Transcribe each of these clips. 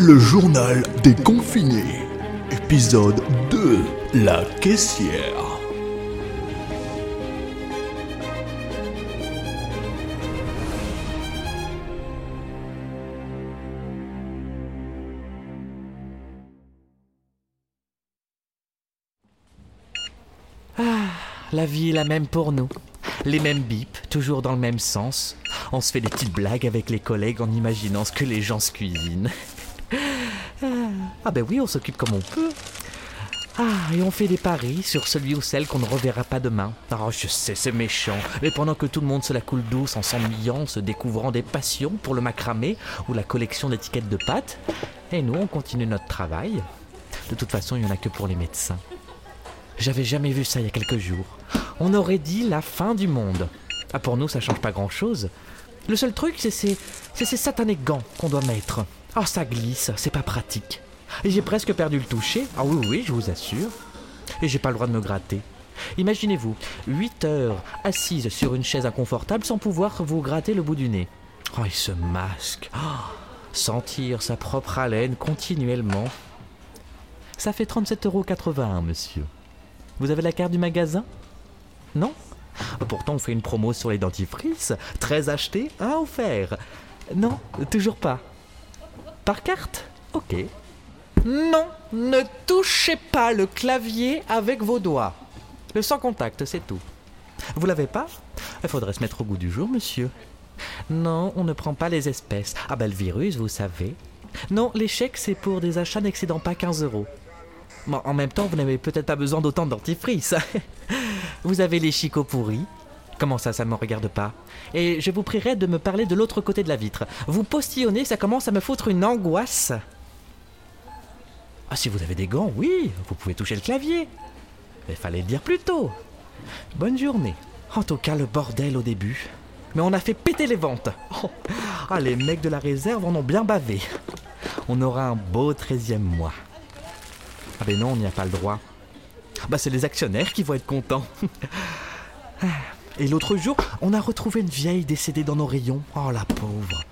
Le journal des confinés. Épisode 2. La caissière. La vie est la même pour nous. Les mêmes bips, toujours dans le même sens. On se fait des petites blagues avec les collègues en imaginant ce que les gens se cuisinent. Ah ben oui, on s'occupe comme on peut. Ah, et on fait des paris sur celui ou celle qu'on ne reverra pas demain. Oh, je sais, c'est méchant. Mais pendant que tout le monde se la coule douce en s'ennuyant, se découvrant des passions pour le macramé ou la collection d'étiquettes de pâtes, et nous, on continue notre travail. De toute façon, il n'y en a que pour les médecins. J'avais jamais vu ça il y a quelques jours. On aurait dit la fin du monde. Ah, pour nous, ça change pas grand-chose. Le seul truc, c'est ces, c'est ces satanés gants qu'on doit mettre. Ah, ça glisse, c'est pas pratique. Et j'ai presque perdu le toucher. Ah oui, oui, je vous assure. Et j'ai pas le droit de me gratter. Imaginez-vous, 8 heures assise sur une chaise inconfortable sans pouvoir vous gratter le bout du nez. Oh, et ce masque. Ah, sentir sa propre haleine continuellement. Ça fait 37,81 euros, monsieur. Vous avez la carte du magasin? Non? Pourtant, on fait une promo sur les dentifrices. 13 achetés, un offert. Non, toujours pas. Par carte? Ok. Non, ne touchez pas le clavier avec vos doigts. Le sans contact, c'est tout. Vous l'avez pas? Il faudrait se mettre au goût du jour, monsieur. Non, on ne prend pas les espèces. Ah ben le virus, vous savez. Non, chèques, c'est pour des achats n'excédant pas 15 euros. En même temps, vous n'avez peut-être pas besoin d'autant de vous avez les chicots pourris. Comment ça, ça ne me regarde pas? Et je vous prierai de me parler de l'autre côté de la vitre. Vous postillonnez, ça commence à me foutre une angoisse. Ah, si vous avez des gants, oui, vous pouvez toucher le clavier. Il fallait le dire plus tôt. Bonne journée. En tout cas, le bordel au début. Mais on a fait péter les ventes. Ah, les mecs de la réserve en ont bien bavé. On aura un beau 13e mois. Ah ben non, on n'y a pas le droit. Bah c'est les actionnaires qui vont être contents. Et l'autre jour, on a retrouvé une vieille décédée dans nos rayons. Oh la pauvre.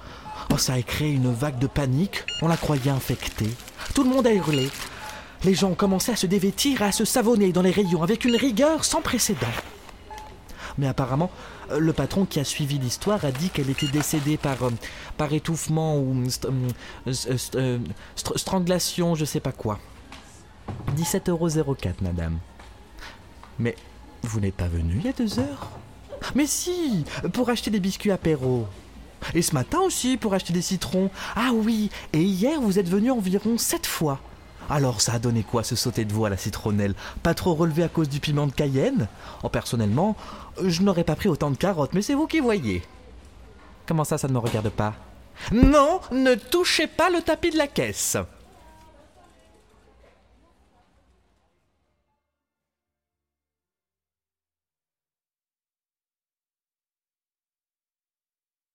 Oh ça a créé une vague de panique. On la croyait infectée. Tout le monde a hurlé. Les gens ont commencé à se dévêtir et à se savonner dans les rayons avec une rigueur sans précédent. Mais apparemment, euh, le patron qui a suivi l'histoire a dit qu'elle était décédée par, euh, par étouffement ou st- euh, st- euh, str- strangulation, je sais pas quoi. 17,04€, madame. Mais vous n'êtes pas venu il y a deux heures? Mais si, pour acheter des biscuits apéro. Et ce matin aussi, pour acheter des citrons. Ah oui, et hier, vous êtes venu environ sept fois. Alors, ça a donné quoi ce sauter de veau à la citronnelle Pas trop relevé à cause du piment de Cayenne Oh, personnellement, je n'aurais pas pris autant de carottes, mais c'est vous qui voyez. Comment ça, ça ne me regarde pas? Non, ne touchez pas le tapis de la caisse.